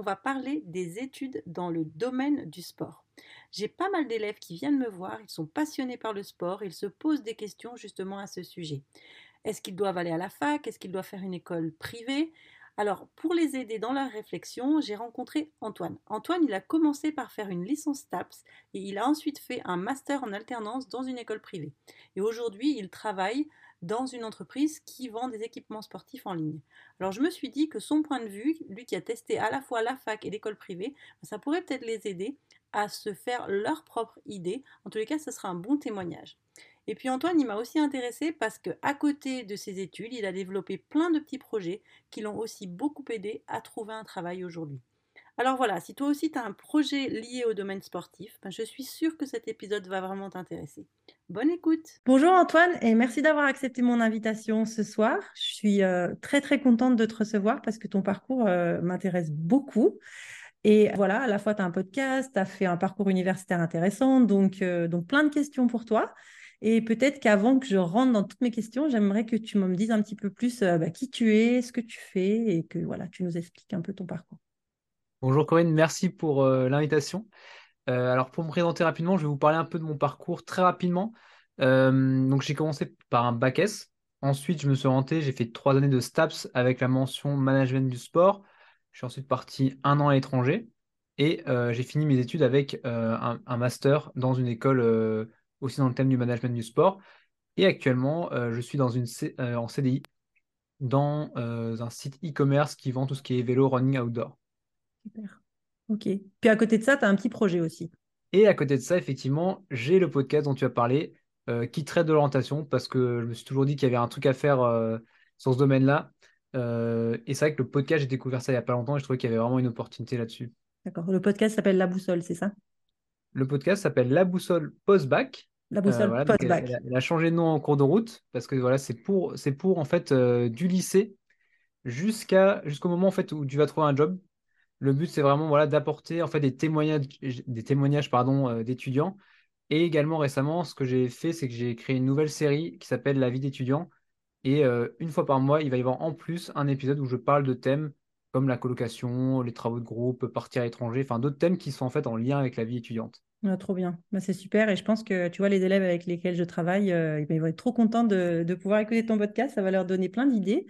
on va parler des études dans le domaine du sport. J'ai pas mal d'élèves qui viennent me voir, ils sont passionnés par le sport, ils se posent des questions justement à ce sujet. Est-ce qu'ils doivent aller à la fac? Est-ce qu'ils doivent faire une école privée? Alors, pour les aider dans leur réflexion, j'ai rencontré Antoine. Antoine, il a commencé par faire une licence TAPS et il a ensuite fait un master en alternance dans une école privée. Et aujourd'hui, il travaille dans une entreprise qui vend des équipements sportifs en ligne. Alors je me suis dit que son point de vue, lui qui a testé à la fois la fac et l'école privée, ça pourrait peut-être les aider à se faire leur propre idée. En tous les cas, ce sera un bon témoignage. Et puis Antoine, il m'a aussi intéressé parce que à côté de ses études, il a développé plein de petits projets qui l'ont aussi beaucoup aidé à trouver un travail aujourd'hui. Alors voilà, si toi aussi tu as un projet lié au domaine sportif, ben je suis sûre que cet épisode va vraiment t'intéresser. Bonne écoute. Bonjour Antoine et merci d'avoir accepté mon invitation ce soir. Je suis euh, très très contente de te recevoir parce que ton parcours euh, m'intéresse beaucoup. Et voilà, à la fois tu as un podcast, tu as fait un parcours universitaire intéressant, donc, euh, donc plein de questions pour toi. Et peut-être qu'avant que je rentre dans toutes mes questions, j'aimerais que tu me dises un petit peu plus bah, qui tu es, ce que tu fais et que voilà, tu nous expliques un peu ton parcours. Bonjour Corinne, merci pour euh, l'invitation. Euh, alors pour me présenter rapidement, je vais vous parler un peu de mon parcours très rapidement. Euh, donc j'ai commencé par un bac S. Ensuite, je me suis orienté, j'ai fait trois années de STAPS avec la mention management du sport. Je suis ensuite parti un an à l'étranger et j'ai fini mes études avec un, master dans une école aussi dans le thème du management du sport. Et actuellement, je suis dans une en CDI dans un site e-commerce qui vend tout ce qui est vélo, running, outdoor. Super. Ok. Puis à côté de ça, tu as un petit projet aussi. Et à côté de ça, effectivement, j'ai le podcast dont tu as parlé euh, qui traite de l'orientation parce que je me suis toujours dit qu'il y avait un truc à faire euh, sur ce domaine-là. Euh, et c'est vrai que le podcast, j'ai découvert ça il n'y a pas longtemps et je trouvais qu'il y avait vraiment une opportunité là-dessus. D'accord. Le podcast s'appelle La Boussole, c'est ça? Le podcast s'appppelle La Boussole Post-Bac. La Boussole Post-Bac. Elle, a changé de nom en cours de route parce que voilà, c'est pour, c'est pour en fait du lycée jusqu'à, jusqu'au moment en fait où tu vas trouver un job. Le but, c'est vraiment voilà, d'apporter en fait des témoignages, des témoignages pardon, euh, d'étudiants. Et également récemment, ce que j'ai fait, c'est que j'ai créé une nouvelle série qui s'appelle La vie d'étudiant. Et euh, une fois par mois, il va y avoir en plus un épisode où je parle de thèmes comme la colocation, les travaux de groupe, partir à l'étranger, enfin d'autres thèmes qui sont en fait en lien avec la vie étudiante. Ah, trop bien, bah, c'est super et je pense que tu vois les élèves avec lesquels je travaille, euh, ils vont être trop contents de, de, pouvoir écouter ton podcast, ça va leur donner plein d'idées.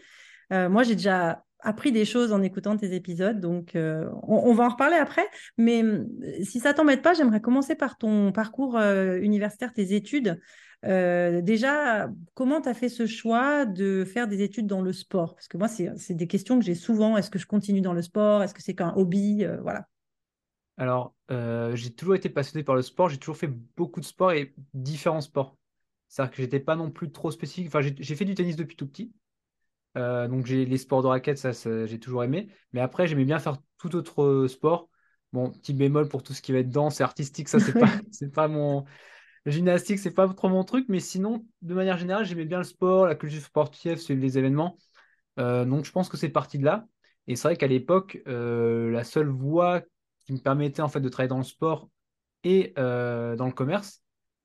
moi j'ai déjà appris des choses en écoutant tes épisodes. Donc, euh, on, va en reparler après. Mais euh, si ça t'embête pas, j'aimerais commencer par ton parcours euh, universitaire, tes études. déjà, comment tu as fait ce choix de faire des études dans le sport? Parce que moi, c'est des questions que j'ai souvent. Est-ce que je continue dans le sport? Est-ce que c'est qu'un hobby? Voilà. Alors, j'ai toujours été passionné par le sport. J'ai toujours fait beaucoup de sports et différents sports. C'est-à-dire que j'étais pas non plus trop spécifique. Enfin, j'ai fait du tennis depuis tout petit. Euh, donc j'ai les sports de raquettes, ça, j'ai toujours aimé. Mais après, j'aimais bien faire tout autre sport. Bon, petit bémol pour tout ce qui va être danse et artistique, ça c'est pas, c'est pas mon gymnastique, c'est pas trop mon truc. Mais sinon, de manière générale, j'aimais bien le sport, la culture sportive, suivre les événements. Euh, donc je pense que c'est parti de là. Et c'est vrai qu'à l'époque, euh, la seule voie qui me permettait en fait de travailler dans le sport et dans le commerce,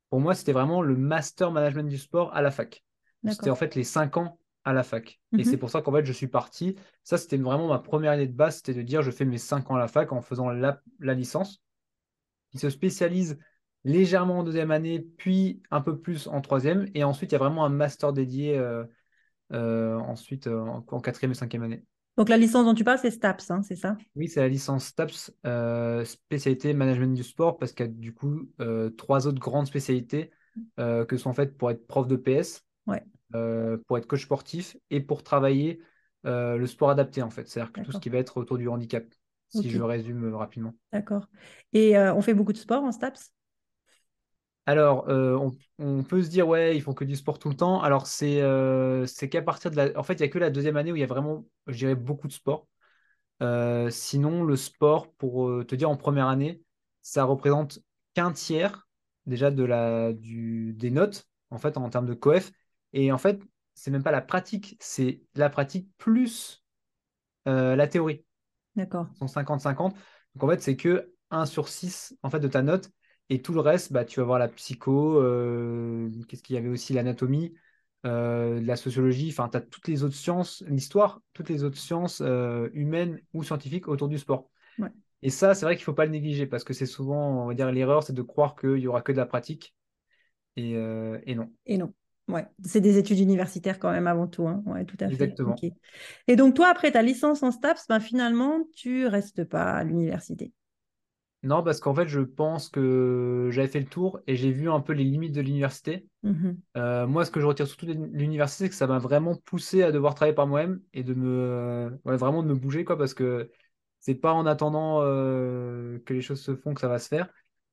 pour moi, c'était vraiment le master management du sport à la fac. C'était en fait les cinq ans à la fac. Et c'est mhm. pour ça qu'en fait, je suis parti. Ça, c'était vraiment ma première année de base, c'était de dire je fais mes cinq ans à la fac en faisant la, licence, qui se spécialise légèrement en deuxième année, puis un peu plus en troisième. Et ensuite, il y a vraiment un master dédié euh, euh, ensuite euh, en, quatrième et cinquième année. Donc la licence dont tu parles, c'est STAPS, hein, c'est ça? Oui, c'est la licence STAPS, spécialité management du sport, parce qu'il y a du coup trois autres grandes spécialités que sont faites pour être prof de PS. Ouais. Euh, pour être coach sportif et pour travailler euh, le sport adapté, en fait. C'est-à-dire que tout ce qui va être autour du handicap, si je résume euh, rapidement. D'accord. Et on fait beaucoup de sport en STAPS? Alors, on, peut se dire, ouais, ils font que du sport tout le temps. Alors, c'est qu'à partir de la. En fait, il n'y a que la deuxième année où il y a vraiment, je dirais, beaucoup de sport. Euh, sinon, le sport, pour euh, te dire en première année, ça représente qu'un tiers déjà de la, du, des notes, en fait, en termes de coef. Et en fait, c'est même pas la pratique, c'est la pratique plus euh, la théorie. D'accord. Sont 50-50. Donc en fait, c'est que 1 sur 6 en fait, de ta note. Et tout le reste, bah, tu vas voir la psycho, qu'est-ce qu'il y avait aussi, l'anatomie, la sociologie, enfin, tu as toutes les autres sciences, l'histoire, toutes les autres sciences humaines ou scientifiques autour du sport. Ouais. Et ça, c'est vrai qu'il ne faut pas le négliger parce que c'est souvent, on va dire, l'erreur, c'est de croire qu'il n'y aura que de la pratique. Et, et non. Et non. Ouais, c'est des études universitaires quand même avant tout. Hein. Ouais, tout à Exactement. fait. Et donc toi, après ta licence en STAPS, ben, finalement, tu restes pas à l'université? Non, parce qu'en fait, je pense que j'avais fait le tour et j'ai vu un peu les limites de l'université. Mhm. Euh, moi, ce que je retire surtout de l'université, c'est que ça m'a vraiment poussé à devoir travailler par moi-même et de me ouais, vraiment de me bouger, quoi, parce que c'est pas en attendant euh, que les choses se font que ça va se faire.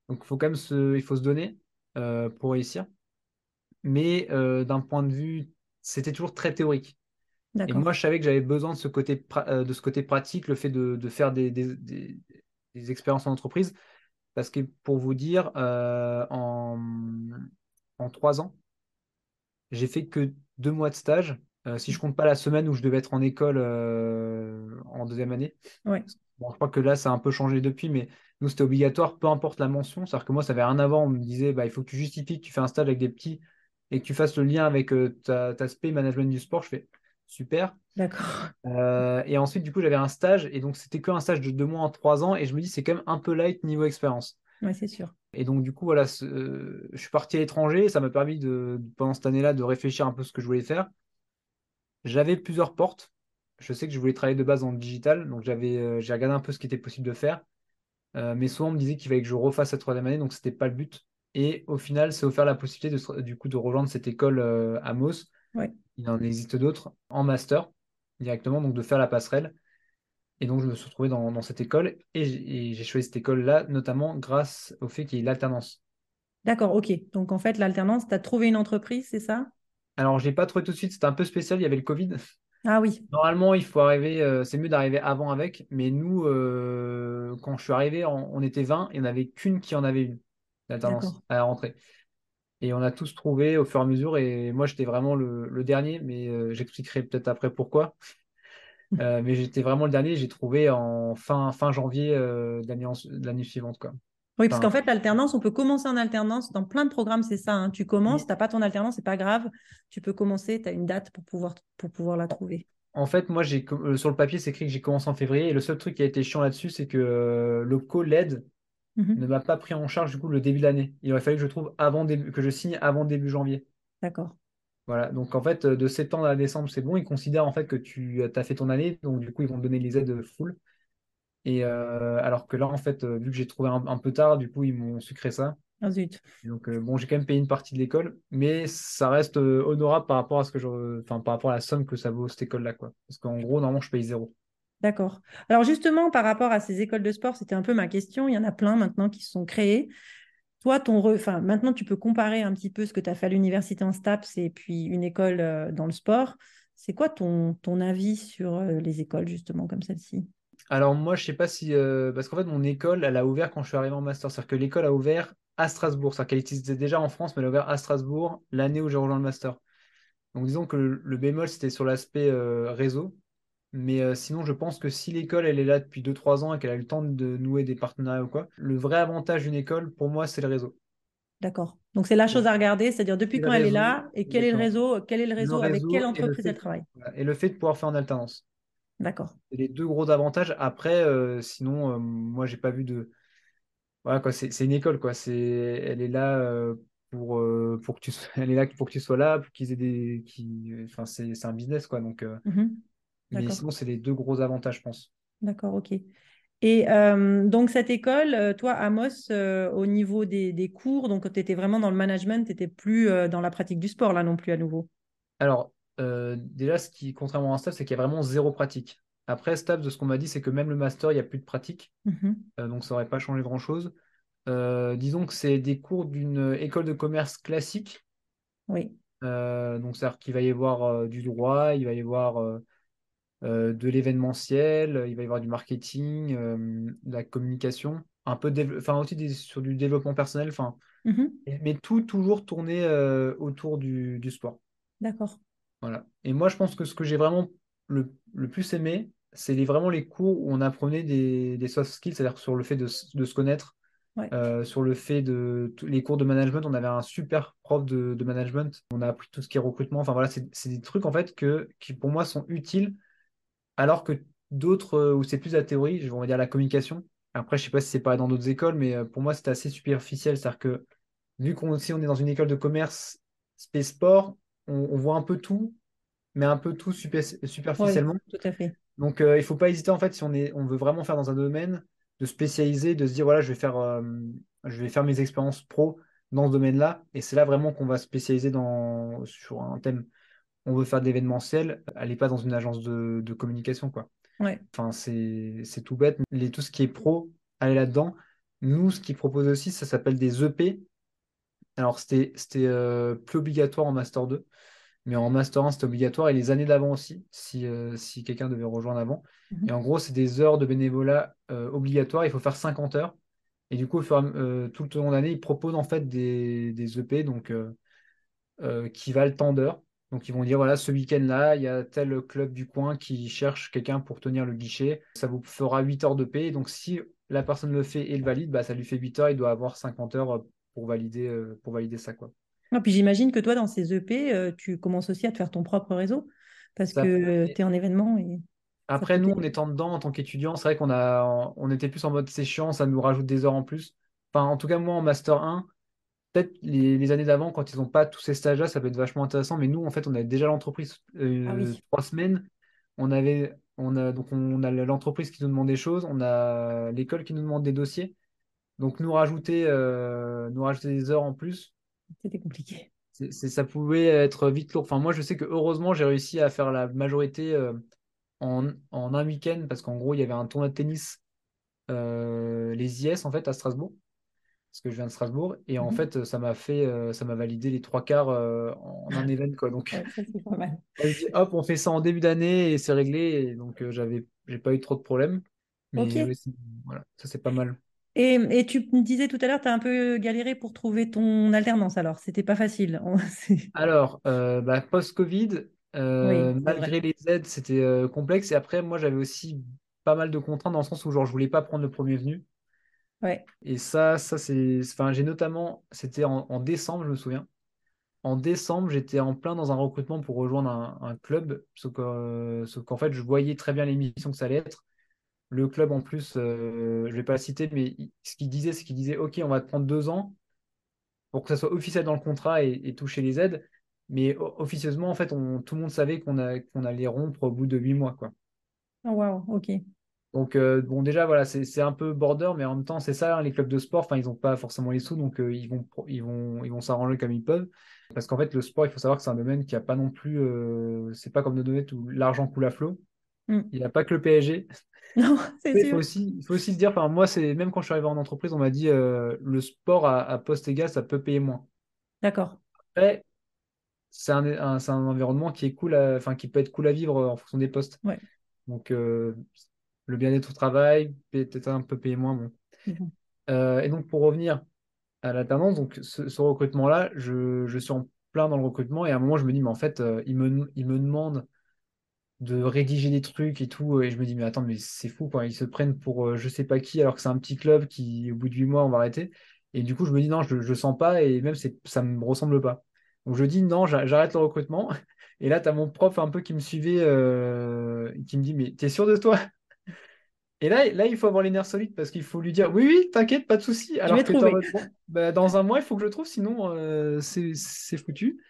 Donc, faut quand même se, il faut se donner euh, pour réussir. Mais d'un point de vue, c'était toujours très théorique. Et moi, je savais que j'avais besoin de ce côté, de ce côté pratique, le fait de, de faire des, des, des, des expériences en entreprise. Parce que pour vous dire, euh, en, en trois ans, j'ai fait que deux mois de stage. Euh, si je compte pas la semaine où je devais être en école euh, en deuxième année. Ouais. Bon, je crois que là, ça a un peu changé depuis, mais nous, c'était obligatoire, peu importe la mention. C'est-à-dire que moi, ça avait rien avant. On me disait, bah, il faut que tu justifies que tu fais un stage avec des petits et que tu fasses le lien avec ta, ta SP management du sport. Je fais super. D'accord. Euh, et ensuite, du coup, j'avais un stage, et donc c'était qu'un stage de deux mois en trois ans, et je me dis, c'est quand même un peu light niveau expérience. Oui, c'est sûr. Et donc, du coup, voilà, euh, je suis parti à l'étranger, ça m'a permis, de, pendant cette année-là, de réfléchir un peu ce que je voulais faire. J'avais plusieurs portes. Je sais que je voulais travailler de base en digital, donc j'avais, euh, j'ai regardé un peu ce qui était possible de faire. mais souvent, on me disait qu'il fallait que je refasse cette troisième année, donc ce n'était pas le but. Et au final, c'est offert la possibilité de, du coup, de rejoindre cette école à Moss. Il en existe d'autres en master directement, donc de faire la passerelle. Et donc, je me suis retrouvé dans, cette école et j'ai choisi cette école-là, notamment grâce au fait qu'il y ait l'alternance. D'accord, ok. Donc, en fait, l'alternance, tu as trouvé une entreprise, c'est ça? Alors, je n'ai pas trouvé tout de suite, c'était un peu spécial, il y avait le Covid. Ah oui. Normalement, il faut arriver, euh, c'est mieux d'arriver avant avec, mais nous, euh, quand je suis arrivé, on, était 20 et il n'y en avait qu'une qui en avait une, l'alternance, à la rentrée. Et on a tous trouvé au fur et à mesure. Et moi, j'étais vraiment le, dernier, mais euh, j'expliquerai peut-être après pourquoi. Euh, mais j'étais vraiment le dernier. J'ai trouvé en fin, fin janvier euh, de l'année suivante. Quoi. Oui, parce qu'en fait, l'alternance, on peut commencer en alternance. Dans plein de programmes, c'est ça. Hein. Tu commences, tu n'as pas ton alternance, c'est pas grave. Tu peux commencer, tu as une date pour pouvoir, pour pouvoir la trouver. En fait, moi, j'ai sur le papier, c'est écrit que j'ai commencé en février. Et le seul truc qui a été chiant là-dessus, c'est que l'OPCO, l'aide, Mhm. ne m'a pas pris en charge du coup le début de l'année. Il aurait fallu que je trouve avant début, que je signe avant début janvier. D'accord. Voilà, donc en fait, de septembre à décembre, c'est bon. Ils considèrent en fait que tu as fait ton année, donc du coup, ils vont te donner les aides full. Et euh, alors que là, en fait, vu que j'ai trouvé un, peu tard, du coup, ils m'ont sucré ça. Ah zut. donc euh, bon, j'ai quand même payé une partie de l'école, mais ça reste euh, honorable par rapport à ce que je, enfin par rapport à la somme que ça vaut cette école-là, quoi. Parce qu'en gros, normalement, je paye zéro. D'accord. Alors justement, par rapport à ces écoles de sport, c'était un peu ma question. Il y en a plein maintenant qui se sont créées. Toi, ton maintenant, tu peux comparer un petit peu ce que tu as fait à l'université en STAPS et puis une école euh, dans le sport. C'est quoi ton, ton avis sur euh, les écoles, justement, comme celle-ci? Alors, moi, je ne sais pas si. Euh, parce qu'en fait, mon école, elle a ouvert quand je suis arrivé en master. C'est-à-dire que l'école a ouvert à Strasbourg. C'est-à-dire qu'elle existait déjà en France, mais elle a ouvert à Strasbourg l'année où j'ai rejoint le master. Donc, disons que le bémol, c'était sur l'aspect réseau. Mais euh, sinon, je pense que si l'école elle est là depuis 2-3 ans et qu'elle a eu le temps de nouer des partenariats ou quoi, le vrai avantage d'une école, pour moi, c'est le réseau. D'accord. Donc c'est la chose à regarder, c'est-à-dire depuis quand elle est là et quel est le réseau, quel est le réseau, avec quelle entreprise elle travaille. Et le fait de pouvoir faire en alternance. D'accord. C'est les deux gros avantages. Après, euh, sinon, moi, euh, moi, j'ai pas vu de. Voilà, quoi, c'est une école, quoi. C'est, elle est là pour, pour que tu sois, elle est là pour que tu sois là, pour qu'ils aient des, qui, enfin, c'est un business, quoi. Donc, mmh mais sinon, c'est les deux gros avantages, je pense. D'accord, ok. Et euh, donc, cette école, euh, toi, Amos, euh, au niveau des, cours, donc tu étais vraiment dans le management, tu n'étais plus dans la pratique du sport, là non plus, à nouveau? Alors, déjà, ce qui, contrairement à STAPS, c'est qu'il y a vraiment zéro pratique. Après, STAPS, de ce qu'on m'a dit, c'est que même le master, il n'y a plus de pratique. Mmh donc, ça n'aurait pas changé grand-chose. disons que c'est des cours d'une école de commerce classique. Oui. donc, c'est-à-dire qu'il va y avoir du droit, il va y avoir de l'événementiel, il va y avoir du marketing, euh, de la communication, un peu enfin aussi des, sur du développement personnel, enfin, Mhm. mais tout toujours tourné euh, autour du, du sport. D'accord. Voilà. Et moi, je pense que ce que j'ai vraiment le, le plus aimé, c'est les, vraiment les cours où on apprenait des, des soft skills, c'est-à-dire sur le fait de, de se connaître, Ouais. euh, sur le fait de les cours de management. On avait un super prof de, de management. On a appris tout ce qui est recrutement. Enfin voilà, c'est c'est des trucs en fait que, qui pour moi sont utiles, alors que d'autres euh, où c'est plus la théorie, je vais dire la communication. Après, je sais pas si c'est pareil dans d'autres écoles, mais euh, pour moi, c'était assez superficiel. C'est-à-dire que vu qu'on si on est dans une école de commerce spé sport, on, on voit un peu tout, mais un peu tout super- Oui, superficiellement. tout à fait. Donc, euh, il ne faut pas hésiter, en fait, si on est, on veut vraiment faire dans un domaine, de spécialiser, de se dire, voilà, je vais faire, euh, je vais faire mes expériences pro dans ce domaine-là. Et c'est là vraiment qu'on va spécialiser dans, sur un thème. On veut faire de l'événementiel, allez pas dans une agence de, de communication, quoi. Ouais. Enfin, c'est, tout bête. Les, tout ce qui est pro, allez là-dedans. Nous, ce qu'ils proposent aussi, ça s'appelle des EP. Alors, c'était, euh, plus obligatoire en Master 2. Mais en Master 1, c'était obligatoire et les années d'avant aussi, si, euh, si quelqu'un devait rejoindre avant. Mhm. Et en gros, c'est des heures de bénévolat euh, obligatoires. Il faut faire 50 heures. Et du coup, au fur et à- euh, tout le long de l'année, ils proposent en fait des, des EP donc, qui valent tant d'heures. Donc, ils vont dire voilà, ce week-end-là, il y a tel club du coin qui cherche quelqu'un pour tenir le guichet. Ça vous fera 8 heures de paie. Donc, si la personne le fait et le valide, bah, ça lui fait 8 heures. Il doit avoir 50 heures euh, pour valider, euh, pour valider ça. Quoi. Ah, puis j'imagine que toi, dans ces EP, euh, tu commences aussi à te faire ton propre réseau parce Ça que tu es en événement et Après, nous, en étant dedans en tant qu'étudiant, c'est vrai qu'on a, on était plus en mode c'est chiant, ça nous rajoute des heures en plus. Enfin, en tout cas, moi, en Master 1, peut-être les, les années d'avant, quand ils n'ont pas tous ces stages-là, ça peut être vachement intéressant. Mais nous, en fait, on avait déjà l'entreprise Ah euh, oui. trois semaines. On avait, on a, donc on a l'entreprise qui nous demande des choses, on a l'école qui nous demande des dossiers. Donc, nous rajouter, euh, nous rajouter des heures en plus, C'était compliqué. ça pouvait être vite lourd. Enfin, moi, je sais que heureusement, j'ai réussi à faire la majorité euh, en, en un week-end parce qu'en gros, il y avait un tournoi de tennis les IS en fait à Strasbourg, parce que je viens de Strasbourg, et en Mhm. fait ça m'a fait euh, ça m'a validé les trois quarts euh, en un event quoi. Donc Ouais, ça, c'est pas mal. elle dit hop on fait ça en début d'année et c'est réglé, et donc euh, j'avais j'ai pas eu trop de problèmes, mais voilà ça c'est pas mal. Et, et tu me disais tout à l'heure, tu as un peu galéré pour trouver ton alternance alors. C'était pas facile. Alors euh, bah, post-Covid, Oui, c'est vrai. malgré les aides c'était complexe, et après moi j'avais aussi pas mal de contraintes dans le sens où genre je voulais pas prendre le premier venu. Ouais. Et ça, ça c'est, enfin, j'ai notamment, c'était en, en décembre, je me souviens. En décembre, j'étais en plein dans un recrutement pour rejoindre un, un club, sauf euh, sauf qu'en fait, je voyais très bien l'émission que ça allait être. Le club, en plus, euh, je vais pas le citer, mais ce qu'il disait, c'est qu'il disait, OK, on va te prendre deux ans pour que ça soit officiel dans le contrat et, et toucher les aides. Mais officieusement, en fait, on, tout le monde savait qu'on qu'on allait rompre au bout de huit mois, quoi. Oh, waouh, ok. Donc, euh, bon, déjà, voilà, c'est un peu border, mais en même temps, c'est ça, hein, les clubs de sport, enfin, ils n'ont pas forcément les sous, donc euh, ils vont, ils vont, ils vont s'arranger comme ils peuvent. Parce qu'en fait, le sport, il faut savoir que c'est un domaine qui a pas non plus, euh, c'est pas comme nos domaines où l'argent coule à flot. Hmm. Il n'y a pas que le PSG. Non, c'est Mais il faut sûr. aussi, il faut aussi se dire, enfin, moi, c'est même quand je suis arrivé en entreprise, on m'a dit, le sport à, à poste égal, ça peut payer moins. D'accord. Après, c'est un, un- un environnement qui est cool, enfin, qui peut être cool à vivre en fonction des postes. Ouais. Donc, euh, le bien-être au travail, peut-être un peu payer moins, bon. Mhm. Euh, et donc, pour revenir à l'alternance, donc ce, ce recrutement-là, je, je suis en plein dans le recrutement et à un moment, je me dis, mais en fait, euh, il me, il me demande de rédiger des trucs et tout. Et je me dis, mais attends, mais c'est fou, quoi. Ils se prennent pour euh, je sais pas qui, alors que c'est un petit club qui, au bout de huit mois, on va arrêter. Et du coup, je me dis, non, je, je sens pas et même ça me ressemble pas. Donc, je dis, non, j'a- j'arrête le recrutement. Et là, tu as mon prof un peu qui me suivait, euh, qui me dit, mais t'es sûr de toi? Et là, là, il faut avoir les nerfs solides parce qu'il faut lui dire oui, oui, t'inquiète, pas de souci. Je Alors que bah, dans un mois, il faut que je le trouve, sinon euh, c'est foutu.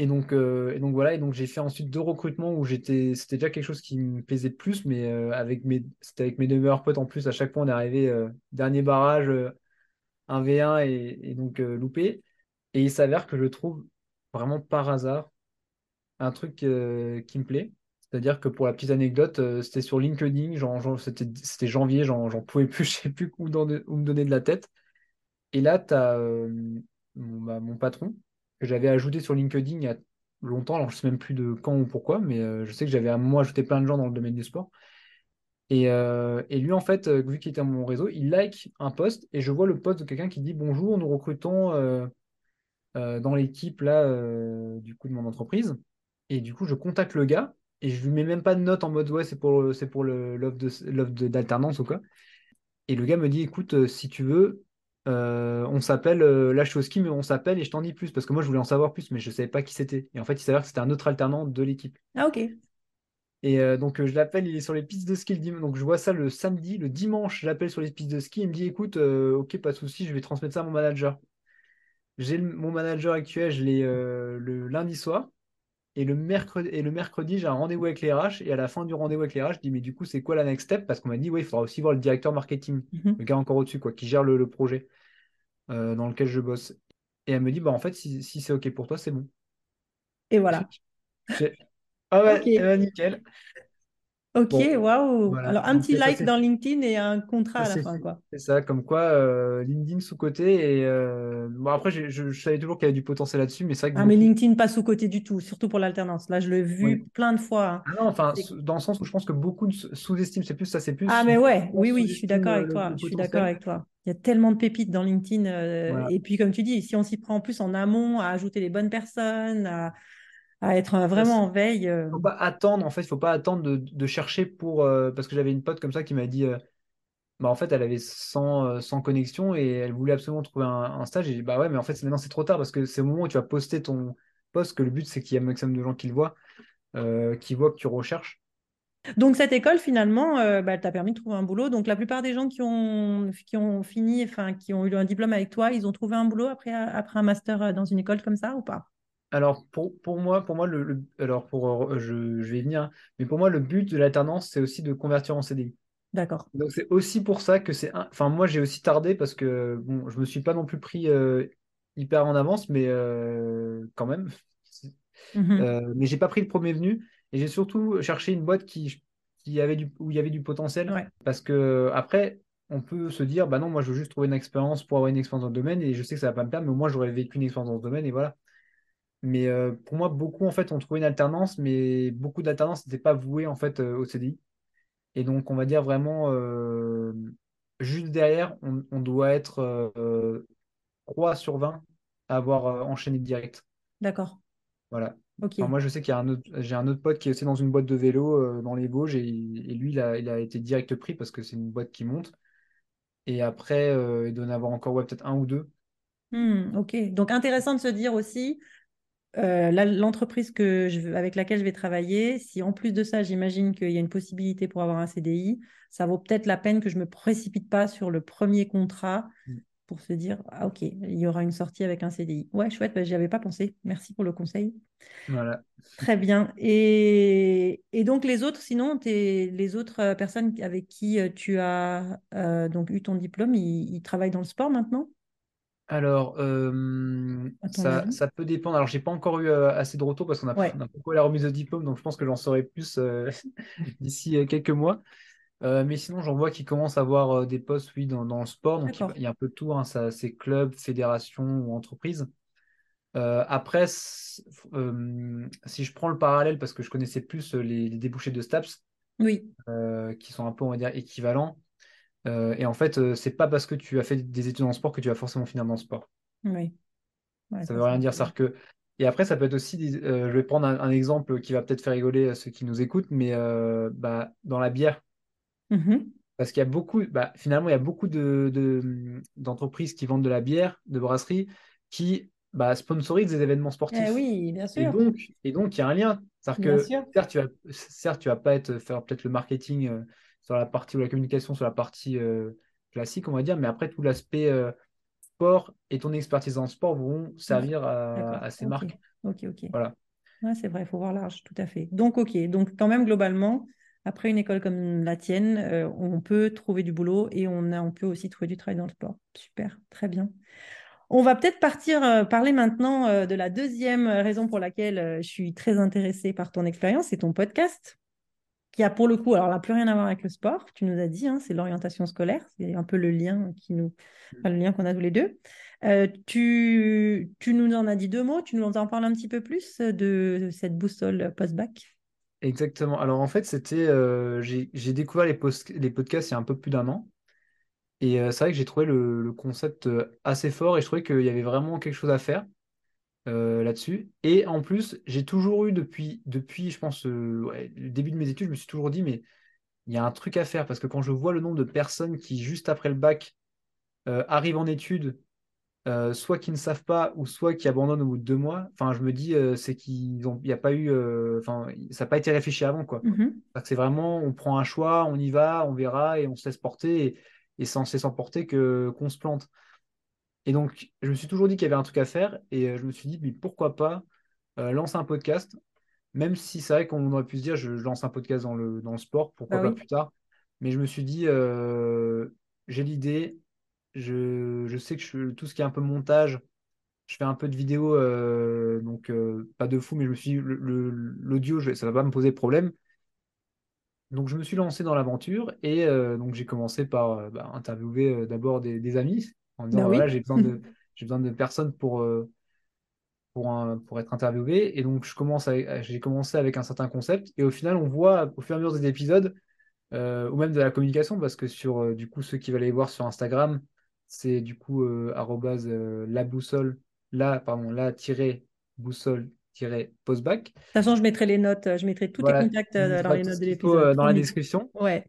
Et donc, euh, et donc voilà, et donc j'ai fait ensuite deux recrutements où j'étais, c'était déjà quelque chose qui me plaisait plus, mais euh, avec mes, c'était avec mes deux meilleurs potes en plus. À chaque fois, on est arrivé dernier barrage, euh, 1v1 et, et donc loupé. Et il s'avère que je trouve vraiment par hasard un truc qui me plaît. C'est-à-dire que pour la petite anecdote, euh, c'était sur LinkedIn, c'était, janvier, j'en pouvais plus, je sais plus où, me donner de la tête. Et là, tu as mon, bah, mon patron que j'avais ajouté sur LinkedIn il y a longtemps. Alors, je sais même plus de quand ou pourquoi, mais euh, je sais que j'avais à moi ajouté plein de gens dans le domaine du sport. Et, euh, et lui, en fait, euh, vu qu'il était à mon réseau, il like un post et je vois le post de quelqu'un qui dit Bonjour, nous recrutons euh, euh, dans l'équipe euh, de mon entreprise. Et du coup, je contacte le gars et je lui mets même pas de note en mode Ouais, c'est pour, c'est pour l'offre d'alternance ou quoi. Et le gars me dit Écoute, euh, si tu veux, euh, on s'appelle, euh, là je suis au ski, mais on s'appelle et je t'en dis plus parce que moi je voulais en savoir plus, mais je savais pas qui c'était. Et en fait, il s'avère que c'était un autre alternant de l'équipe. Ah, ok. Et euh, donc, je l'appelle, il est sur les pistes de ski le dimanche. Donc, je vois ça le samedi. Le dimanche, je l'appelle sur les pistes de ski. Il me dit Écoute, ok, pas de souci, je vais transmettre ça à mon manager. J'ai mon manager actuel, je l'ai le lundi soir. Et le mercredi, et le mercredi j'ai un rendez-vous avec les RH. Et à la fin du rendez-vous avec les RH, je dis Mais du coup, c'est quoi la next step? Parce qu'on m'a dit Ouais, il faudra aussi voir le directeur marketing, Mhm. le gars encore au-dessus, quoi, qui gère le, le projet euh, dans lequel je bosse. Et elle me dit Bah, en fait, si, si c'est ok pour toi, c'est bon. Et voilà. Ah ouais, Ok. eh ben, nickel. Ok, waouh. voilà. Alors, un Donc, petit ça, like dans LinkedIn et un contrat à Ça, la fin, quoi. c'est ça, comme quoi euh, LinkedIn sous-côté. Et euh, bon, après, je, je savais toujours qu'il y avait du potentiel là-dessus, mais que Ah, mais. LinkedIn pas sous-côté du tout, surtout pour l'alternance. Là, je l'ai vu Oui. plein de fois. hein. Ah non, enfin, sous- dans le sens où je pense que beaucoup sous- sous-estiment, c'est plus ça, c'est plus Ah, mais ouais, oui, oui, je suis d'accord euh, avec toi. Je suis d'accord avec toi. Il y a tellement de pépites dans LinkedIn. euh, Voilà. et puis, comme tu dis, si on s'y prend en plus en amont, à ajouter les bonnes personnes, à, à être euh, vraiment en veille. euh, faut pas attendre, en fait, il faut pas attendre de, de chercher pour. euh, parce que j'avais une pote comme ça qui m'a dit. euh, bah, en fait, elle avait 100, euh, 100 connexions et elle voulait absolument trouver un, un stage. Et j'ai dit, bah ouais, mais en fait, maintenant, c'est trop tard parce que c'est au moment où tu vas poster ton post que le but, c'est qu'il y ait un maximum de gens qui le voient, euh, qui voient que tu recherches. Donc, cette école, finalement, euh, bah, elle t'a permis de trouver un boulot. Donc, la plupart des gens qui ont, qui ont fini, enfin, qui ont eu un diplôme avec toi, ils ont trouvé un boulot après, après un master dans une école comme ça ou pas? Alors, pour, pour moi, pour moi le, le- alors pour, euh, je, je vais y venir, mais pour moi, le but de l'alternance, c'est aussi de convertir en CDI. D'accord. Donc, c'est aussi pour ça que c'est. Enfin, moi, j'ai aussi tardé parce que, bon, je me suis pas non plus pris euh, hyper en avance, mais euh, quand même. Mhm. Euh, mais j'ai pas pris le premier venu et j'ai surtout cherché une boîte qui, qui avait du, où il y avait du potentiel. Ouais. Parce que après, on peut se dire, bah non, moi je veux juste trouver une expérience pour avoir une expérience dans le domaine et je sais que ça va pas me perdre, mais moi j'aurais vécu une expérience dans ce domaine et voilà. Mais euh, pour moi, beaucoup en fait ont trouvé une alternance, mais beaucoup d'alternances n'étaient pas vouées en fait euh, au CDI. Et donc on va dire vraiment euh, juste derrière, on, on doit être euh, 3 sur 20 à avoir enchaîné direct. D'accord. Voilà. Moi, je sais qu'il y a un autre, j'ai un autre pote qui est aussi dans une boîte de vélo dans les Vosges et, et lui, il a, il a été direct pris parce que c'est une boîte qui monte. Et après, il doit en avoir encore ouais, peut-être un ou deux. Hmm, ok. Donc, intéressant de se dire aussi, euh, l'entreprise que je, veux- avec laquelle je vais travailler, si en plus de ça, j'imagine qu'il y a une possibilité pour avoir un CDI, ça vaut peut-être la peine que je me précipite pas sur le premier contrat Mm. pour se dire, ah, ok, il y aura une sortie avec un CDI. Ouais, chouette, bah, j'y avais pas pensé. Merci pour le conseil. Voilà. Très bien. Et, et donc, les autres, sinon, les autres euh, personnes avec qui euh, tu as euh, donc eu ton diplôme, ils, ils travaillent dans le sport maintenant, Alors, euh, ça, peut dépendre. Alors, j'ai pas encore eu euh, assez de retours parce qu'on a, Ouais. on a beaucoup la remise de diplôme, donc je pense que j'en saurai plus euh, d'ici quelques mois. Mais sinon, j'en vois qui commencent à avoir des postes, oui, dans, dans le sport. Donc, il y a un peu de tout. Hein, ça, c'est club, fédération ou entreprise. Après, si je prends le parallèle, parce que je connaissais plus les, les débouchés de STAPS, Oui. qui sont un peu, on va dire, équivalents. Euh, et en fait, euh, c'est pas parce que tu as fait des études en sport que tu vas forcément finir dans le sport. Oui. Ouais, Ça veut rien dire. que... Et après, ça peut être aussi, euh, je vais prendre un, un exemple qui va peut-être faire rigoler ceux qui nous écoutent, mais euh, bah, dans la bière, Mhm. parce qu'il y a beaucoup, bah, finalement, il y a beaucoup de, de- d'entreprises qui vendent de la bière, de brasseries, qui bah, sponsorisent des événements Eh sportifs. oui, bien Et donc, et donc, il y a un lien. C'est-à-dire Bien que sûr. certes, tu vas, certes, tu vas pas être, faire peut-être le marketing sur la partie ou la communication sur la partie euh, classique, on va dire, mais après, tout l'aspect euh, sport et ton expertise en sport vont servir à, ces marques. Ok, ok. Voilà. Ouais, c'est vrai, il faut voir large, tout à fait. Donc, ok. Donc, quand même, globalement, après une école comme la tienne, euh, on peut trouver du boulot et on a, on peut aussi trouver du travail dans le sport. Super, très bien. On va peut-être partir euh, parler maintenant euh, de la deuxième raison pour laquelle je suis très intéressée par ton expérience, c'est ton podcast, qui a pour le coup, alors là, plus rien à voir avec le sport, tu nous as dit, hein, c'est l'orientation scolaire, c'est un peu le lien qui nous, le lien qu'on a tous les deux. Euh, tu, tu nous en as dit deux mots, tu nous en parles un petit peu plus de cette boussole post-bac? Exactement. Alors en fait, c'était, euh, j'ai découvert les, post- les podcasts il y a un peu plus d'un an. Et euh, c'est vrai que j'ai trouvé le, le concept euh, assez fort et je trouvais qu'il y avait vraiment quelque chose à faire euh, là-dessus. Et en plus, j'ai toujours eu depuis, depuis je pense, euh, ouais, le début de mes études, je me suis toujours dit, mais il y a un truc à faire parce que quand je vois le nombre de personnes qui, juste après le bac, euh, arrivent en études, soit qui ne savent pas ou soit qui abandonnent au bout de deux mois, enfin, je me dis, c'est qu'il n'y a pas eu, enfin, ça n'a pas été réfléchi avant, quoi. Que C'est vraiment, on prend un choix, on y va, on verra et on se laisse porter et, et c'est en se laissant porter que qu'on se plante. Et donc, je me suis toujours dit qu'il y avait un truc à faire et euh, je me suis dit, mais pourquoi pas euh, lancer un podcast, même si c'est vrai qu'on aurait pu se dire, je, je lance un podcast dans le, dans le sport, pourquoi Bah pas plus tard? Mais je me suis dit, euh, j'ai l'idée, je, je sais que je- tout ce qui est un peu montage, je fais un peu de vidéo, euh, donc pas de fou, mais je me suis dit, l'audio, ça va pas me poser problème. Donc je me suis lancé dans l'aventure et euh, donc j'ai commencé par euh, bah, interviewer euh, d'abord des, des amis en disant Bah voilà j'ai besoin de j'ai besoin de personnes pour euh, pour un- pour être interviewé. Et donc je commence avec- j'ai commencé avec un certain concept. Et au final on voit au fur et à mesure des épisodes euh, ou même de la communication parce que sur euh, du coup ceux qui veulent aller voir sur Instagram c'est du coup arrobase, euh, la boussole la pardon la tirée boussole postback De toute façon, je mettrai les notes, je mettrai tous voilà contacts on dans les notes de l'épisode. dans la description. Ouais.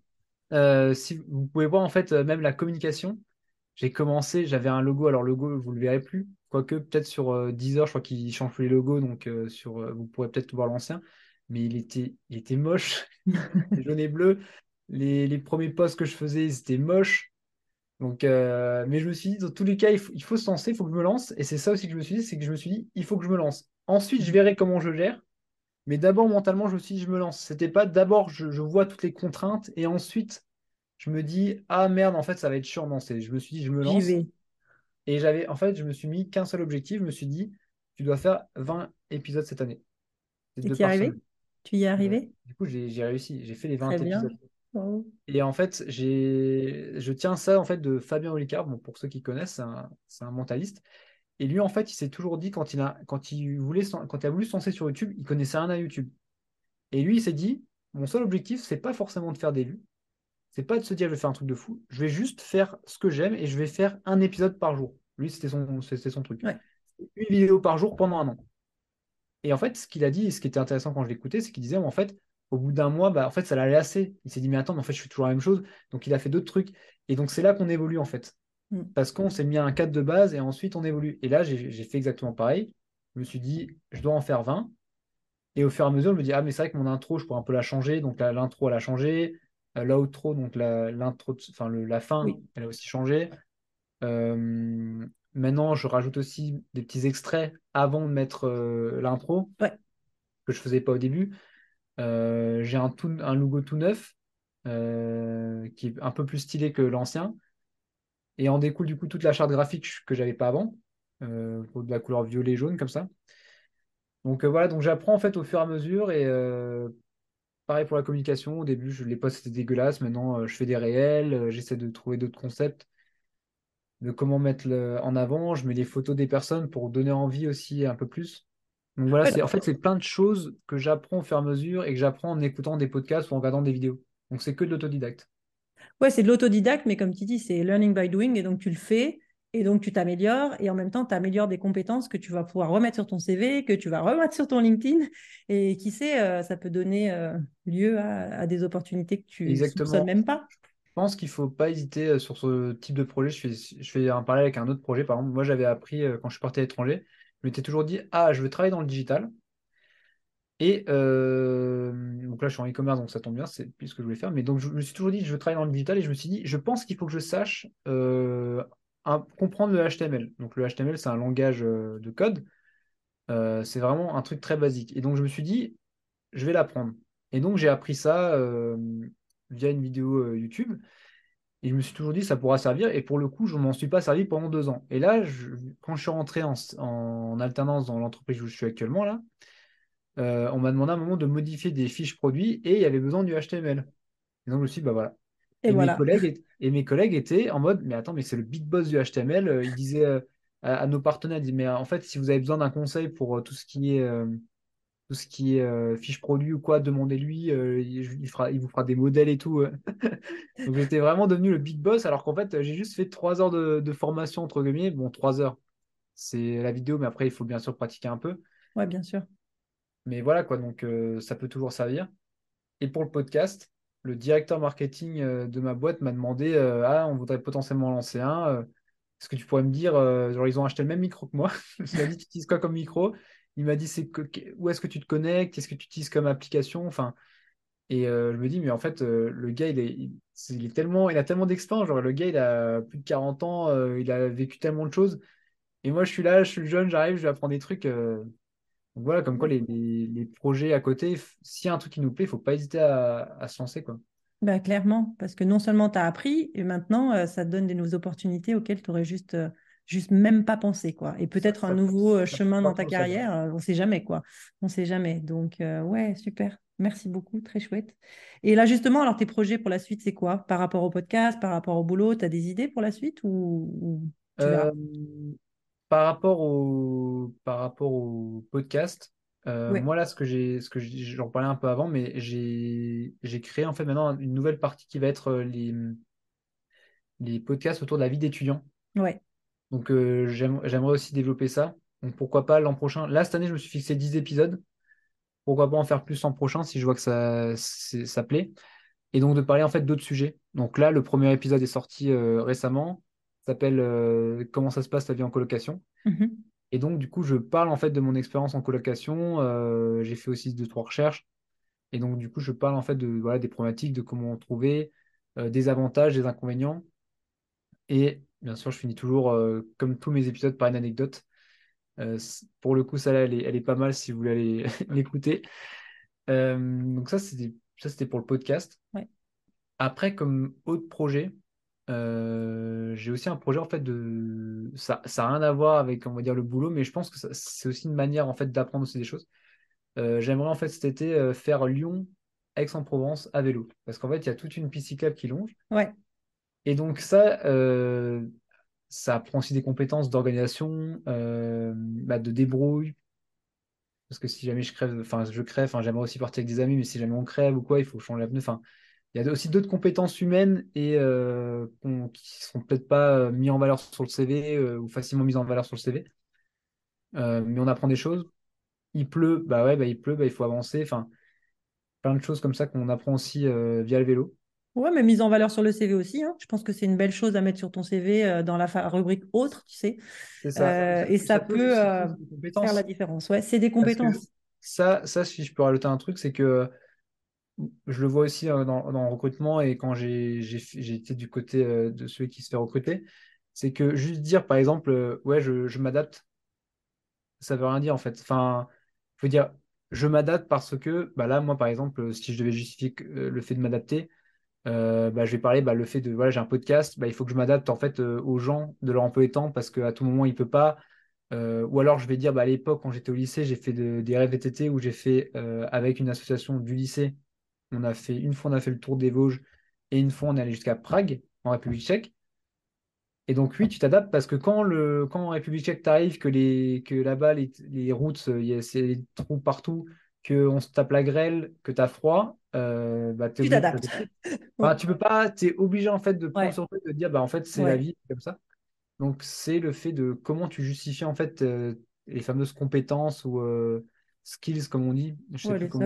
Si vous pouvez voir en fait même la communication, j'ai commencé, j'avais un logo, alors logo vous le verrez plus, quoique peut-être sur euh, je crois qu'ils changent les logos, donc euh, euh, vous pourrez peut-être voir l'ancien, mais il était, moche, jaune et bleu. Les, premiers posts que je faisais, c'était moche. Donc, euh, mais je me suis dit, dans tous les cas, il faut, se lancer, il faut que je me lance. Et c'est ça aussi que je me suis dit, c'est que je me suis dit, il faut que je me lance. Ensuite, je verrai comment je gère. Mais d'abord, mentalement, je me suis dit, je me lance. C'était pas d'abord, je vois toutes les contraintes et ensuite, je me dis, ah merde, en fait, ça va être chiant. Non, c'est, je me suis dit, je me lance. Et j'avais, en fait, je me suis mis qu'un seul objectif. Je me suis dit, tu dois faire 20 épisodes cette année. Et tu y arrivé? Tu y es arrivé? du coup, j'ai réussi. J'ai fait les 20 Très bien. épisodes. Oh. Et en fait, j'ai, je tiens ça en fait de Fabien Olicard. Bon, pour ceux qui connaissent, c'est un, un mentaliste. Et lui, en fait, il s'est toujours dit quand il a, quand il voulait, se- quand il a voulu se lancer sur YouTube, il connaissait rien à YouTube. Et lui, il s'est dit, mon seul objectif, c'est pas forcément de faire des vues. C'est pas de se dire, je vais faire un truc de fou. Je vais juste faire ce que j'aime et je vais faire un épisode par jour. Lui, c'était son, c'était son truc. Ouais. Une vidéo par jour pendant un an. Et en fait, ce qu'il a dit, et ce qui était intéressant quand je l'écoutais, c'est qu'il disait, en fait, au bout d'un mois, bah, en fait, ça l'allait assez. Il s'est dit, mais attends, mais en fait, je fais toujours la même chose. Donc, il a fait d'autres trucs. Et donc, c'est là qu'on évolue, en fait. Mm. Parce qu'on s'est mis à un cadre de base et ensuite, on évolue. Et là, j'ai j'ai fait exactement pareil. Je me suis dit, je dois en faire 20. Et au fur et à mesure, je me dis, ah, mais c'est vrai que mon intro, je pourrais un peu la changer. Donc, la- l'intro, elle a changé. Euh, L'outro, donc la, l'intro, de- enfin, le- la fin, Oui. elle a aussi changé. Euh, maintenant, je rajoute aussi des petits extraits avant de mettre euh, l'intro, Ouais. que je faisais pas au début. Euh, j'ai un, tout- un logo tout neuf, qui est un peu plus stylé que l'ancien. Et en découle du coup toute la charte graphique que j'avais pas avant, pour de la couleur violet jaune comme ça. Donc voilà, donc j'apprends en fait au fur et à mesure et pareil pour la communication. Au début, je les posts c'était dégueulasse. Maintenant, euh, je fais des réels, euh, j'essaie de trouver d'autres concepts, de comment mettre le- en avant. Je mets les photos des personnes pour donner envie aussi un peu plus. Donc voilà, Ouais, c'est en fait c'est plein de choses que j'apprends au fur et à mesure et que j'apprends en écoutant des podcasts ou en regardant des vidéos. Donc c'est que de l'autodidacte. Ouais, c'est de l'autodidacte, mais comme tu dis, c'est learning by doing, et donc tu le fais, et donc tu t'améliores, et en même temps, tu améliores des compétences que tu vas pouvoir remettre sur ton CV, que tu vas remettre sur ton LinkedIn, et qui sait, euh, ça peut donner euh, lieu à, à des opportunités que tu soupçonnes Exactement. même pas. Je pense qu'il faut pas hésiter euh, sur ce type de projet. Je fais, je fais un parallèle avec un autre projet. Par exemple, moi, j'avais appris quand je suis parti à l'étranger, je m'étais toujours dit, ah, je veux travailler dans le digital. Et euh, donc là, je suis en e-commerce, donc ça tombe bien, c'est plus ce que je voulais faire. Mais donc, je me suis toujours dit, je veux travailler dans le digital et je me suis dit, je pense qu'il faut que je sache euh, comprendre le HTML. Donc, le HTML, c'est un langage euh, de code. Euh, c'est vraiment un truc très basique. Et donc, je me suis dit, je vais l'apprendre. Et donc, j'ai appris ça euh, via une vidéo YouTube. Et je me suis toujours dit, ça pourra servir. Et pour le coup, je ne m'en suis pas servi pendant deux ans. Et là, quand je suis rentré en, alternance dans l'entreprise où je suis actuellement, là, on m'a demandé à un moment de modifier des fiches produits et il y avait besoin du HTML. Et donc, je me suis dit, bah voilà. Et Et mes collègues, et mes collègues étaient en mode, mais attends, mais c'est le big boss du HTML. Euh, Il disait, euh, à, nos partenaires. Mais en fait, si vous avez besoin d'un conseil pour tout ce qui est tout ce qui est fiche produit ou quoi, demandez-lui, il, fera, il vous fera des modèles et tout. Donc j'étais vraiment devenu le big boss, alors qu'en fait, j'ai juste fait trois heures de, formation, entre guillemets. Bon, trois heures, c'est la vidéo, mais après, il faut bien sûr pratiquer un peu. Ouais, bien sûr. Mais voilà, quoi, donc ça peut toujours servir. Et pour le podcast, le directeur marketing de ma boîte m'a demandé Ah, on voudrait potentiellement lancer un. Est-ce que tu pourrais me dire, genre, ils ont acheté le même micro que moi. Lui ai dit, tu utilises quoi comme micro? Il m'a dit c'est où est-ce que tu te connectes, qu'est-ce que tu utilises comme application, enfin. Et euh, je me dis, mais en fait, euh, le gars, il, est, il, tellement, il a tellement d'expérience. Genre, le gars, il a plus de 40 ans, euh, il a vécu tellement de choses. Et moi, je suis là, je suis jeune, j'arrive, je vais apprendre des trucs. Donc voilà, comme quoi les, les, projets à côté, s'il y a un truc qui nous plaît, il ne faut pas hésiter à, à, se lancer. Quoi. Bah, clairement, parce que non seulement tu as appris, et maintenant, ça te donne des nouvelles opportunités auxquelles tu aurais juste juste même pas penser quoi. Et peut-être un nouveau euh, chemin dans ta carrière euh, on sait jamais quoi. On sait jamais. Donc euh, ouais super. Merci beaucoup très chouette. Et là justement alors tes projets pour la suite c'est quoi? Par rapport au podcast par rapport au boulot tu as des idées pour la suite ou, par rapport au par rapport au podcast moi là ce que j'ai ce que j'en parlais un peu avant mais j'ai j'ai créé en fait maintenant une nouvelle partie qui va être les les podcasts autour de la vie d'étudiant ouais donc euh, j'aimerais aussi développer ça. Donc pourquoi pas l'an prochain. Là, cette année, je me suis fixé 10 épisodes. Pourquoi pas en faire plus l'an prochain si je vois que ça, ça plaît. Et donc de parler en fait d'autres sujets. Donc là, le premier épisode est sorti euh, récemment. S'appelle euh, Comment ça se passe la vie en colocation. Mm-hmm. Et donc du coup, je parle en fait de mon expérience en colocation. j'ai fait aussi deux trois recherches. Et donc du coup, je parle en fait de voilà des problématiques, de comment trouver, des avantages, des inconvénients. Et Bien sûr, je finis toujours, euh, comme tous mes épisodes, par une anecdote. Euh, pour le coup, ça, là, elle est, pas mal si vous voulez l'écouter. Euh, donc ça, c'était ça, c'était pour le podcast. Après, comme autre projet, j'ai aussi un projet en fait de ça ça n'a rien à voir avec on va dire le boulot mais je pense que c'est aussi une manière en fait d'apprendre aussi des choses j'aimerais en fait cet été faire Lyon Aix-en-Provence à vélo parce qu'en fait il y a toute une piste cyclable qui longe ouais et donc ça, euh, ça apprend aussi des compétences d'organisation, euh, bah, de débrouille. Parce que si jamais je crève, enfin je crève, enfin j'aimerais aussi partir avec des amis, mais si jamais on crève ou quoi, il faut changer la pneu. Enfin, il y a aussi d'autres compétences humaines et euh, qui ne seront peut-être pas mis en valeur sur le CV ou facilement mises en valeur sur le CV. mais on apprend des choses. Il pleut, bah ouais, bah il pleut, bah il faut avancer. Enfin, plein de choses comme ça qu'on apprend aussi via le vélo. Ouais, mais mise en valeur sur le CV aussi. Hein. Je pense que c'est une belle chose à mettre sur ton CV euh, dans la rubrique autre, tu sais. Ça. Euh, et ça, peut, euh, faire la différence. Ouais, c'est des compétences. Ça, ça, si je peux rajouter un truc, c'est que je le vois aussi dans, dans, le recrutement et quand j'ai été du côté de celui qui se fait recruter, c'est que juste dire, par exemple, ouais, je, m'adapte, ça veut rien dire en fait. Enfin, faut dire, je m'adapte parce que, bah là, moi, par exemple, si je devais justifier le fait de m'adapter, euh, bah, je vais parler bah, le fait de voilà j'ai un podcast il faut que je m'adapte en fait euh, aux gens de leur emploi temps parce qu'à tout moment il peut pas euh, ou alors je vais dire à l'époque quand j'étais au lycée j'ai fait des rêves VTT où j'ai fait avec une association du lycée on a fait une fois on a fait le tour des Vosges et une fois on est allé jusqu'à Prague en République tchèque et donc oui tu t'adaptes parce que quand le quand en République tchèque t'arrives que les que là-bas les, les routes il y a des trous partout qu'on se tape la grêle, que tu as froid, euh, bah, tu t'adaptes. tu peux pas, tu es obligé en fait de prendre sur de dire bah en fait c'est la vie comme ça. Donc c'est le fait de comment tu justifies en fait euh, les fameuses compétences ou euh, skills comme on dit.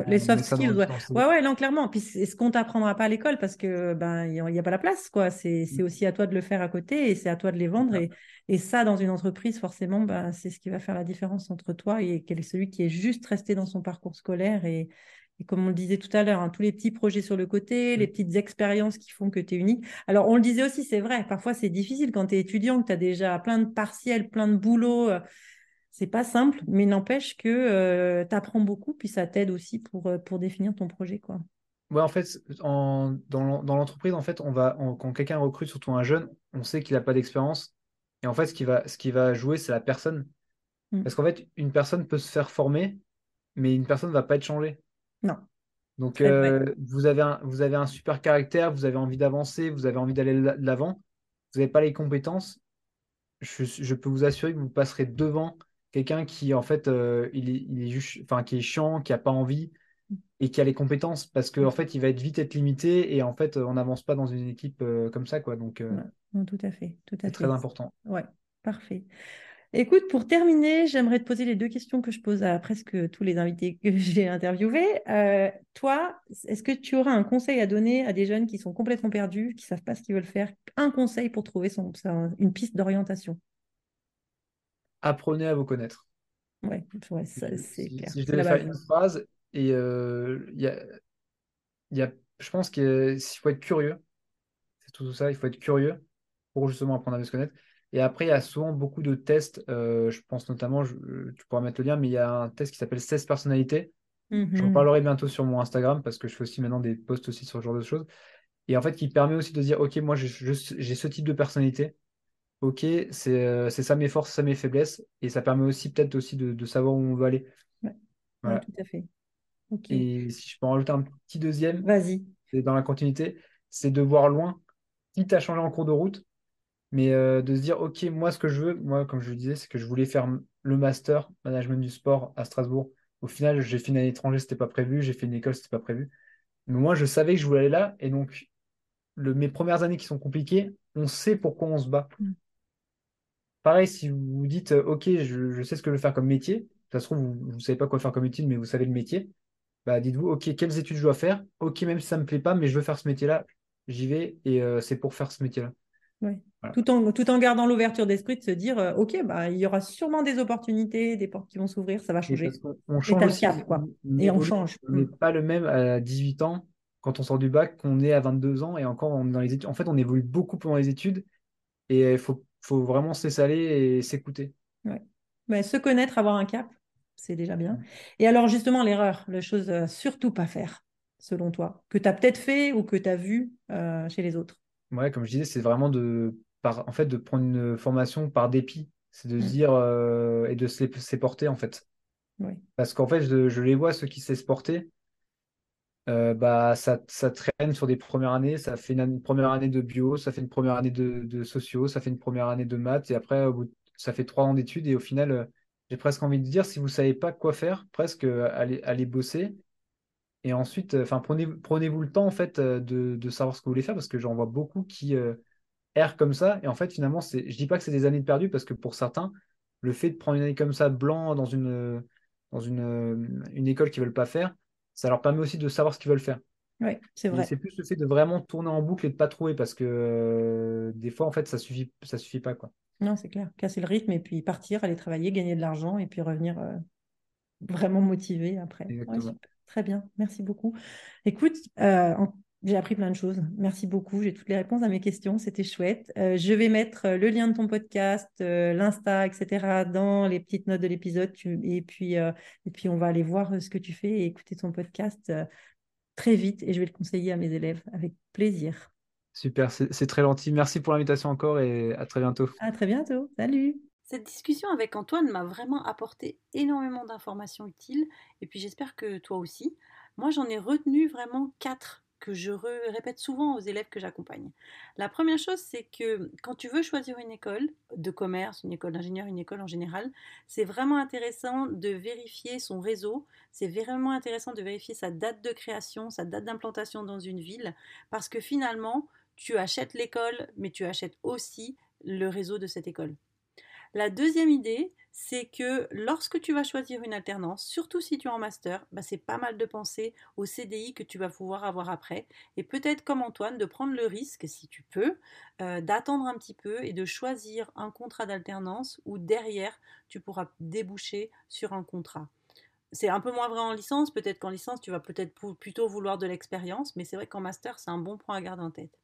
les, soft skills, ouais. ouais. ouais, non clairement. Puis c'est ce qu'on t'apprendra pas à l'école? Parce que ben il n'y a, pas la place quoi. C'est mm. aussi à toi de le faire à côté et c'est à toi de les vendre et, et ça dans une entreprise forcément ben, c'est ce qui va faire la différence entre toi et quel est celui qui est juste resté dans son parcours scolaire et, et comme on le disait tout à l'heure, hein, tous les petits projets sur le côté, les mm. petites expériences qui font que tu es unique. Alors, on le disait aussi, c'est vrai, parfois c'est difficile quand tu es étudiant, que tu as déjà plein de partiels, plein de boulot. C'est pas simple, mais n'empêche que euh, tu apprends beaucoup, puis ça t'aide aussi pour, euh, pour définir ton projet. Quoi. Ouais, en fait, en, dans, l'entreprise, en fait, on va, quand quelqu'un recrute, surtout un jeune, on sait qu'il n'a pas d'expérience. Et en fait, ce qui va, ce qui va jouer, c'est la personne. Mm. Parce qu'en fait, une personne peut se faire former, mais une personne ne va pas être changée. Non. Donc, euh, vous, avez un, vous avez un super caractère, vous avez envie d'avancer, vous avez envie d'aller de l'avant, vous n'avez pas les compétences, je, peux vous assurer que vous passerez devant quelqu'un qui, en fait, euh, il, est, il est juste, enfin, qui est chiant, qui n'a pas envie et qui a les compétences parce qu'en en fait, il va être vite être limité et en fait, on n'avance pas dans une équipe euh, comme ça, quoi. Donc, tout à fait, tout à fait. très important. Ouais, parfait. Écoute, pour terminer, j'aimerais te poser les deux questions que je pose à presque tous les invités que j'ai interviewés. Euh, toi, est-ce que tu auras un conseil à donner à des jeunes qui sont complètement perdus, qui ne savent pas ce qu'ils veulent faire? Un conseil pour trouver son, une piste d'orientation Apprenez à vous connaître. Oui, c'est clair. Si je devais faire une phrase, et euh, y a, y a, je pense qu'il faut être curieux. C'est tout ça, il faut être curieux pour justement apprendre à se connaître. Et après, il y a souvent beaucoup de tests. Euh, je pense notamment, je, tu pourras mettre le lien, mais il y a un test qui s'appelle 16 personnalités. J'en mhm. parlerai bientôt sur mon Instagram parce que je fais aussi maintenant des posts aussi sur ce genre de choses. Et en fait, qui permet aussi de dire, OK, moi, j'ai ce type de personnalité. OK, euh, c'est ça mes forces, ça mes faiblesses. Et ça permet aussi peut-être aussi de, savoir où on veut aller. Ouais, tout à fait. Et si je peux en rajouter un petit deuxième, vas-y. C'est dans la continuité, c'est de voir loin, quitte à changer en cours de route, mais euh, de se dire, OK, moi, ce que je veux, moi, comme je le disais, c'est que je voulais faire le master management du sport à Strasbourg. Au final, j'ai fait une année étrangère, c'était pas prévu. J'ai fait une école, c'était pas prévu. Mais moi, je savais que je voulais aller là. Et donc, le, mes premières années qui sont compliquées, on sait pourquoi on se bat. Pareil, si vous vous dites, OK, je, sais ce que je veux faire comme métier, ça se trouve, vous ne savez pas quoi faire comme étude, mais vous savez le métier, bah, dites-vous, OK, quelles études je dois faire? OK, même si ça ne me plaît pas, mais je veux faire ce métier-là, j'y vais et euh, c'est pour faire ce métier-là. Tout, en, tout en gardant l'ouverture d'esprit de se dire, euh, OK, bah, il y aura sûrement des opportunités, des portes qui vont s'ouvrir, ça va changer. On, change quoi. et on change. On n'est pas le même à 18 ans quand on sort du bac qu'on est à 22 ans et encore on est dans les études. En fait, on évolue beaucoup pendant les études et il faut, faut, vraiment se laisser aller et s'écouter. Ouais. se connaître, avoir un cap, c'est déjà bien. Et alors, justement, l'erreur, la chose à surtout pas faire, selon toi, que tu as peut-être fait ou que tu as vu euh, chez les autres Ouais, comme je disais, c'est vraiment de, par, en fait, de prendre une formation par dépit. C'est de se mmh. dire euh, et de se laisser porter, en fait. Parce qu'en fait, je, les vois, ceux qui se laissent porter, euh, bah, ça, ça, traîne sur des premières années. Ça fait une, première année de bio, ça fait une première année de, de, sociaux, ça fait une première année de maths, et après, ça fait trois ans d'études. Et au final, euh, j'ai presque envie de dire, si vous ne savez pas quoi faire, presque allez, allez bosser et ensuite, euh, enfin, prenez, prenez-vous le temps en fait euh, de, savoir ce que vous voulez faire parce que j'en vois beaucoup qui euh, errent comme ça. Et en fait, finalement, c'est, je dis pas que c'est des années de perdu parce que pour certains, le fait de prendre une année comme ça blanc dans une, dans une, une école qu'ils veulent pas faire, ça leur permet aussi de savoir ce qu'ils veulent faire. Oui, c'est vrai. c'est plus le fait de vraiment tourner en boucle et de pas trouver parce que des fois, en fait, ça suffit, ça suffit pas quoi. Non, c'est clair. Casser le rythme et puis partir, aller travailler, gagner de l'argent et puis revenir vraiment motivé après. Très bien, merci beaucoup. Écoute, euh, j'ai appris plein de choses. Merci beaucoup. J'ai toutes les réponses à mes questions. C'était chouette. Euh, je vais mettre euh, le lien de ton podcast, l'Insta, etc. dans les petites notes de l'épisode. Et, puis, et puis, on va aller voir ce que tu fais et écouter ton podcast très vite. Et je vais le conseiller à mes élèves avec plaisir. Super, c'est très gentil. Merci pour l'invitation encore et à très bientôt. À très bientôt. Salut. Cette discussion avec Antoine m'a vraiment apporté énormément d'informations utiles et puis j'espère que toi aussi. Moi j'en ai retenu vraiment quatre que je répète souvent aux élèves que j'accompagne. La première chose, c'est que quand tu veux choisir une école de commerce, une école d'ingénieur, une école en général, c'est vraiment intéressant de vérifier son réseau, c'est vraiment intéressant de vérifier sa date de création, sa date d'implantation dans une ville, parce que finalement, tu achètes l'école, mais tu achètes aussi le réseau de cette école. La deuxième idée, c'est que lorsque tu vas choisir une alternance, surtout si tu es en master, bah, c'est pas mal de penser au CDI que tu vas pouvoir avoir après. Et peut-être comme Antoine, de prendre le risque, si tu peux, euh, d'attendre un petit peu et de choisir un contrat d'alternance où derrière, tu pourras déboucher sur un contrat. C'est un peu moins vrai en licence, peut-être qu'en licence, tu vas peut-être plutôt vouloir de l'expérience, mais c'est vrai qu'en master, c'est un bon point à garder en tête.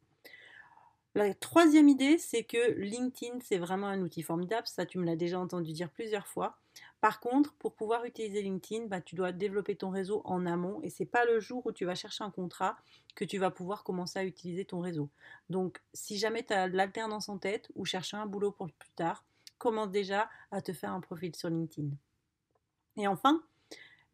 La troisième idée, c'est que LinkedIn, c'est vraiment un outil formidable. Ça, tu me l'as déjà entendu dire plusieurs fois. Par contre, pour pouvoir utiliser LinkedIn, bah, tu dois développer ton réseau en amont et c'est pas le jour où tu vas chercher un contrat que tu vas pouvoir commencer à utiliser ton réseau. Donc, si jamais tu as l'alternance en tête ou chercher un boulot pour plus tard, commence déjà à te faire un profil sur LinkedIn. Et enfin,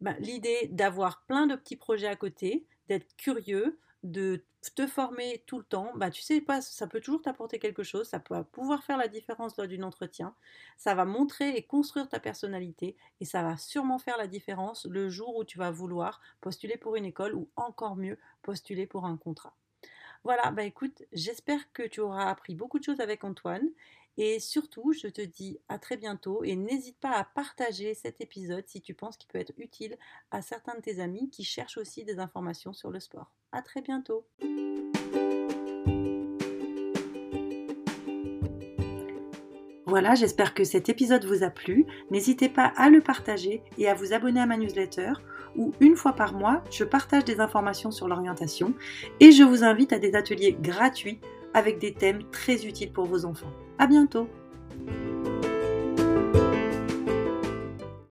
bah, l'idée d'avoir plein de petits projets à côté, d'être curieux, de te former tout le temps, bah, tu sais pas, ça peut toujours t'apporter quelque chose, ça peut pouvoir faire la différence lors d'un entretien, ça va montrer et construire ta personnalité et ça va sûrement faire la différence le jour où tu vas vouloir postuler pour une école ou encore mieux postuler pour un contrat. Voilà, bah écoute, j'espère que tu auras appris beaucoup de choses avec Antoine et surtout, je te dis à très bientôt et n'hésite pas à partager cet épisode si tu penses qu'il peut être utile à certains de tes amis qui cherchent aussi des informations sur le sport. À très bientôt. Voilà, j'espère que cet épisode vous a plu. N'hésitez pas à le partager et à vous abonner à ma newsletter où une fois par mois, je partage des informations sur l'orientation et je vous invite à des ateliers gratuits avec des thèmes très utiles pour vos enfants. À bientôt!